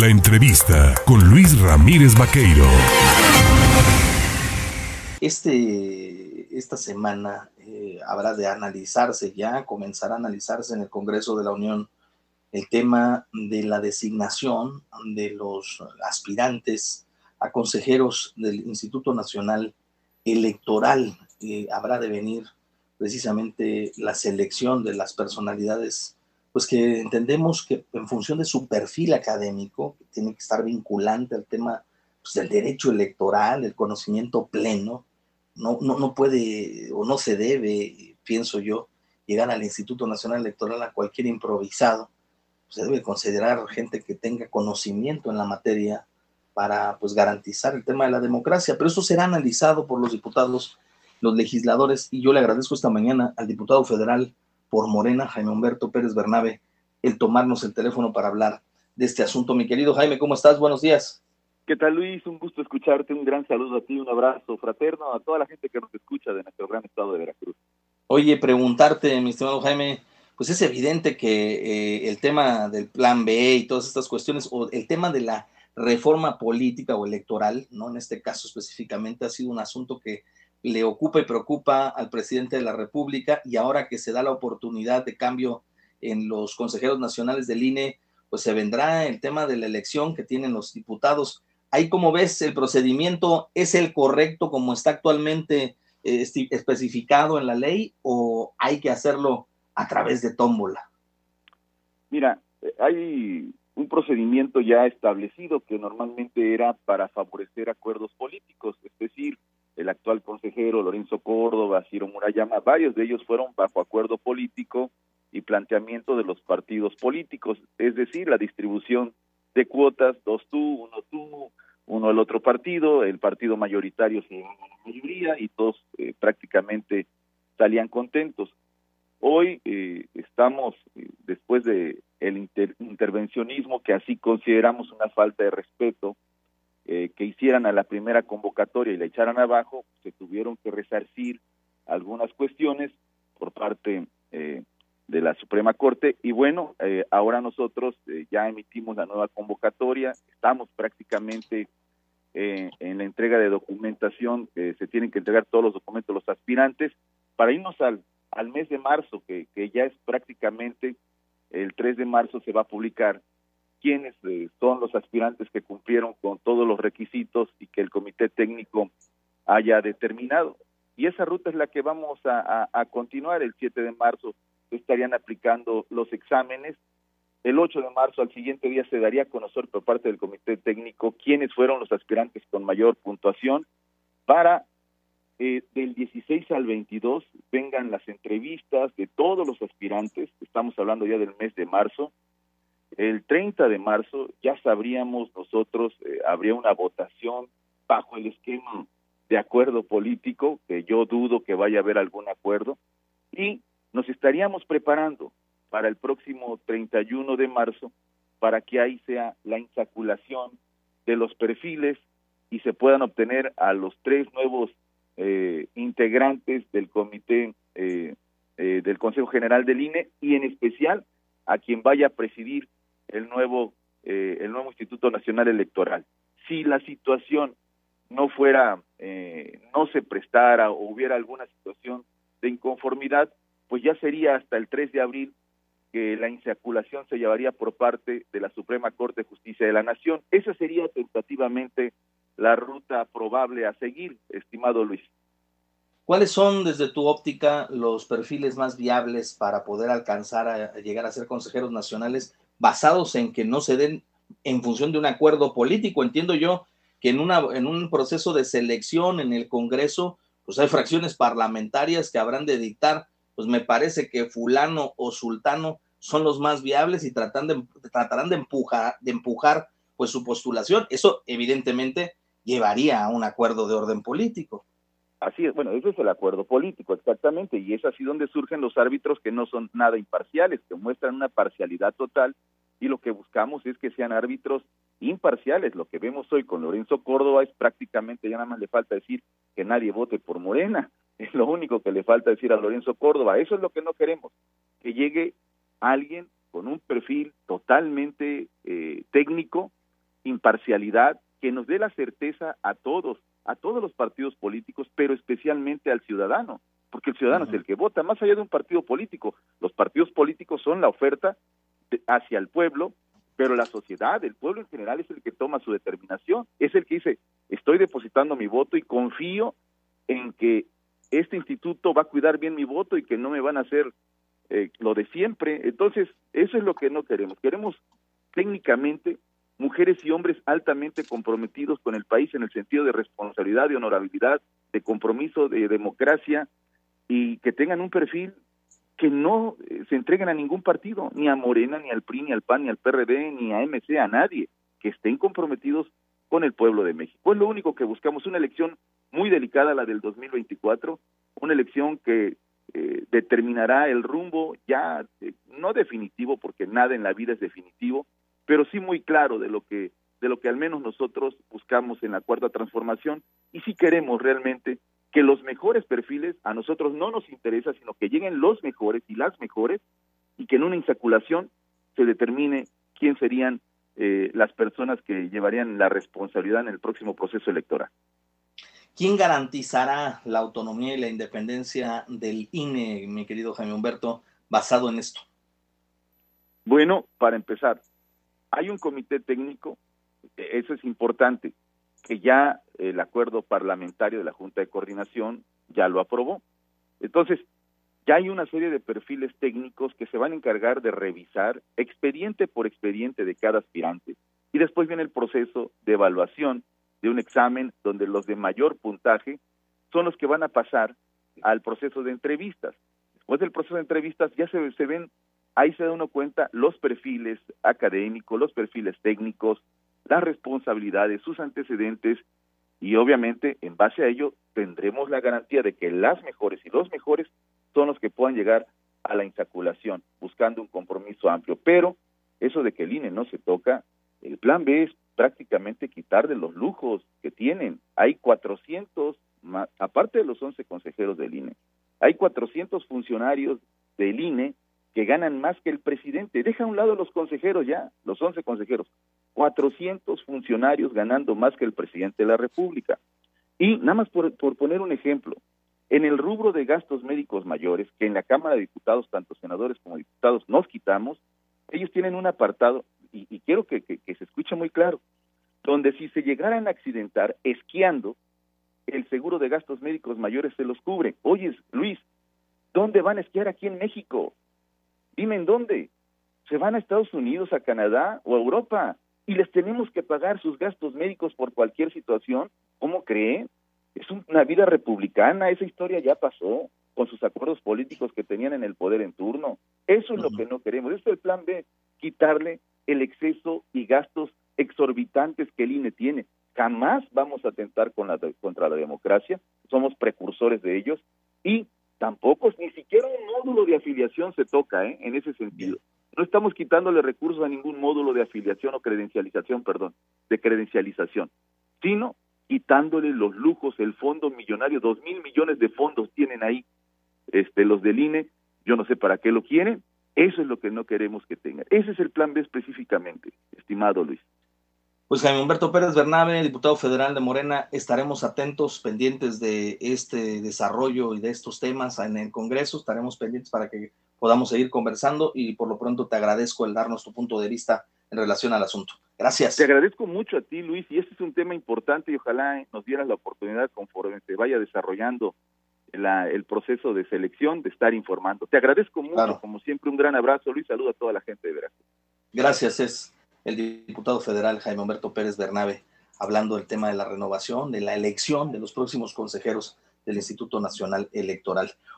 La entrevista con Luis Ramírez Vaqueiro. Este, esta semana eh, habrá de analizarse ya, comenzará a analizarse en el Congreso de la Unión el tema de la designación de los aspirantes a consejeros del Instituto Nacional Electoral. Eh, habrá de venir precisamente la selección de las personalidades, pues que entendemos que en función de su perfil académico, que tiene que estar vinculante al tema pues, del derecho electoral, el conocimiento pleno, no, no, no puede o no se debe, pienso yo, llegar al Instituto Nacional Electoral a cualquier improvisado. Se debe considerar gente que tenga conocimiento en la materia para pues, garantizar el tema de la democracia, pero eso será analizado por los diputados, los legisladores, y yo le agradezco esta mañana al diputado federal por Morena, Jaime Humberto Pérez Bernabe, el tomarnos el teléfono para hablar de este asunto. Mi querido Jaime, ¿cómo estás? Buenos días. ¿Qué tal Luis? Un gusto escucharte, un gran saludo a ti, un abrazo fraterno a toda la gente que nos escucha de nuestro gran estado de Veracruz. Oye, preguntarte, mi estimado Jaime, pues es evidente que eh, el tema del plan B y todas estas cuestiones, o el tema de la reforma política o electoral, ¿no? En este caso específicamente ha sido un asunto que le ocupa y preocupa al presidente de la República y ahora que se da la oportunidad de cambio en los consejeros nacionales del INE, pues se vendrá el tema de la elección que tienen los diputados ahí como ves el procedimiento es el correcto como está actualmente eh, especificado en la ley o hay que hacerlo a través de tómbola? Mira, eh, hay un procedimiento ya establecido que normalmente era para favorecer acuerdos políticos, es decir, el actual consejero Lorenzo Córdoba, Ciro Murayama, varios de ellos fueron bajo acuerdo político y planteamiento de los partidos políticos, es decir, la distribución de cuotas, dos tú, uno tú, uno el otro partido, el partido mayoritario se llevaba la mayoría y todos eh, prácticamente salían contentos. Hoy eh, estamos, eh, después de el intervencionismo que así consideramos una falta de respeto, que hicieran a la primera convocatoria y la echaran abajo, se tuvieron que resarcir algunas cuestiones por parte de la Suprema Corte. Y bueno, eh, ahora nosotros eh, ya emitimos la nueva convocatoria, estamos prácticamente eh, en la entrega de documentación, se tienen que entregar todos los documentos los aspirantes para irnos al, al mes de marzo, que, que ya es prácticamente el 3 de marzo se va a publicar quiénes son los aspirantes que cumplieron con todos los requisitos y que el comité técnico haya determinado. Y esa ruta es la que vamos a, a continuar el 7 de marzo estarían aplicando los exámenes. El 8 de marzo, al siguiente día, se daría a conocer por parte del comité técnico quiénes fueron los aspirantes con mayor puntuación para eh, del 16 al 22 vengan las entrevistas de todos los aspirantes, estamos hablando ya del mes de marzo. El 30 de marzo ya sabríamos nosotros, eh, habría una votación bajo el esquema de acuerdo político, que yo dudo que vaya a haber algún acuerdo, y nos estaríamos preparando para el próximo 31 de marzo para que ahí sea la insaculación de los perfiles y se puedan obtener a los tres nuevos eh, integrantes del comité eh, eh, del Consejo General del INE y en especial a quien vaya a presidir el nuevo el nuevo Instituto Nacional Electoral. Si la situación no fuera no se prestara o hubiera alguna situación de inconformidad, pues ya sería hasta el 3 de abril que la insaculación se llevaría por parte de la Suprema Corte de Justicia de la Nación. Esa sería tentativamente la ruta probable a seguir, estimado Luis. ¿Cuáles son, desde tu óptica, los perfiles más viables para poder alcanzar a llegar a ser consejeros nacionales basados en que no se den en función de un acuerdo político? Entiendo yo que en, una, en un proceso de selección en el Congreso, pues hay fracciones parlamentarias que habrán de dictar pues me parece que fulano o sultano son los más viables y tratan de, tratarán de empujar, de empujar pues su postulación. Eso evidentemente llevaría a un acuerdo de orden político. Así es, bueno, ese es el acuerdo político, exactamente, y es así donde surgen los árbitros que no son nada imparciales, que muestran una parcialidad total, y lo que buscamos es que sean árbitros imparciales. Lo que vemos hoy con Lorenzo Córdoba es prácticamente, ya nada más le falta decir que nadie vote por Morena, es lo único que le falta decir a Lorenzo Córdoba. Eso es lo que no queremos, que llegue alguien con un perfil totalmente eh, técnico imparcialidad, que nos dé la certeza a todos, a todos los partidos políticos, pero especialmente al ciudadano, porque el ciudadano es el que vota, más allá de un partido político. Los partidos políticos son la oferta hacia el pueblo, pero la sociedad, el pueblo en general es el que toma su determinación, es el que dice, estoy depositando mi voto y confío en que este instituto va a cuidar bien mi voto y que no me van a hacer eh, lo de siempre. Entonces, eso es lo que no queremos. Queremos técnicamente mujeres y hombres altamente comprometidos con el país en el sentido de responsabilidad, de honorabilidad, de compromiso, de democracia y que tengan un perfil que no eh, se entreguen a ningún partido, ni a Morena, ni al PRI, ni al PAN, ni al PRD, ni a MC, a nadie, que estén comprometidos con el pueblo de México. Es lo único que buscamos, una elección muy delicada, la del 2024, una elección que eh, determinará el rumbo ya eh, no definitivo, porque nada en la vida es definitivo, pero sí muy claro de lo que de lo que al menos nosotros buscamos en la cuarta transformación y si queremos realmente que los mejores perfiles a nosotros no nos interesa, sino que lleguen los mejores y las mejores y que en una insaculación se determine quién serían eh, las personas que llevarían la responsabilidad en el próximo proceso electoral. ¿Quién garantizará la autonomía y la independencia del INE, mi querido Jaime Humberto, basado en esto? Bueno, para empezar, hay un comité técnico, eso es importante, que ya el acuerdo parlamentario de la Junta de Coordinación ya lo aprobó. Entonces, ya hay una serie de perfiles técnicos que se van a encargar de revisar expediente por expediente de cada aspirante y después viene el proceso de evaluación de un examen donde los de mayor puntaje son los que van a pasar al proceso de entrevistas. Después del proceso de entrevistas ya se, se ven, ahí se da uno cuenta los perfiles académicos, los perfiles técnicos, las responsabilidades, sus antecedentes y obviamente en base a ello tendremos la garantía de que las mejores y los mejores son los que puedan llegar a la insaculación, buscando un compromiso amplio. Pero eso de que el INE no se toca, el plan B es prácticamente quitar de los lujos que tienen. Hay 400, aparte de los 11 consejeros del INE, hay 400 funcionarios del INE que ganan más que el presidente. Deja a un lado los consejeros ya, los 11 consejeros. 400 funcionarios ganando más que el presidente de la República. Y nada más por, poner un ejemplo, en el rubro de gastos médicos mayores, que en la Cámara de Diputados, tanto senadores como diputados, nos quitamos, ellos tienen un apartado, y, quiero que, que, se escuche muy claro, donde si se llegaran a accidentar esquiando, el seguro de gastos médicos mayores se los cubre. Oye, Luis, ¿dónde van a esquiar aquí en México? Dime en dónde. ¿Se van a Estados Unidos, a Canadá o a Europa? Y les tenemos que pagar sus gastos médicos por cualquier situación, ¿cómo creen? Es una vida republicana, esa historia ya pasó con sus acuerdos políticos que tenían en el poder en turno. Eso es lo que no queremos. Eso es el plan B, quitarle el exceso y gastos exorbitantes que el INE tiene. Jamás vamos a atentar con la, contra la democracia, somos precursores de ellos y tampoco, ni siquiera un módulo de afiliación se toca ¿eh? en ese sentido. No estamos quitándole recursos a ningún módulo de afiliación o credencialización, perdón, de credencialización, sino quitándole los lujos, el fondo millonario, dos mil millones de fondos tienen ahí este, los del INE, yo no sé para qué lo quieren, eso es lo que no queremos que tengan. Ese es el plan B específicamente, estimado Luis. Pues Jaime Humberto Pérez Bernabe, diputado federal de Morena, estaremos atentos, pendientes de este desarrollo y de estos temas en el Congreso, estaremos pendientes para que podamos seguir conversando y por lo pronto te agradezco el darnos tu punto de vista en relación al asunto. Gracias. Te agradezco mucho a ti, Luis, y este es un tema importante y ojalá nos dieras la oportunidad conforme se vaya desarrollando el proceso de selección de estar informando. Te agradezco mucho, como siempre, un gran abrazo, Luis, saludo a toda la gente de Veracruz. Gracias, es el diputado federal Jaime Humberto Pérez Bernabe hablando del tema de la renovación, de la elección de los próximos consejeros del Instituto Nacional Electoral.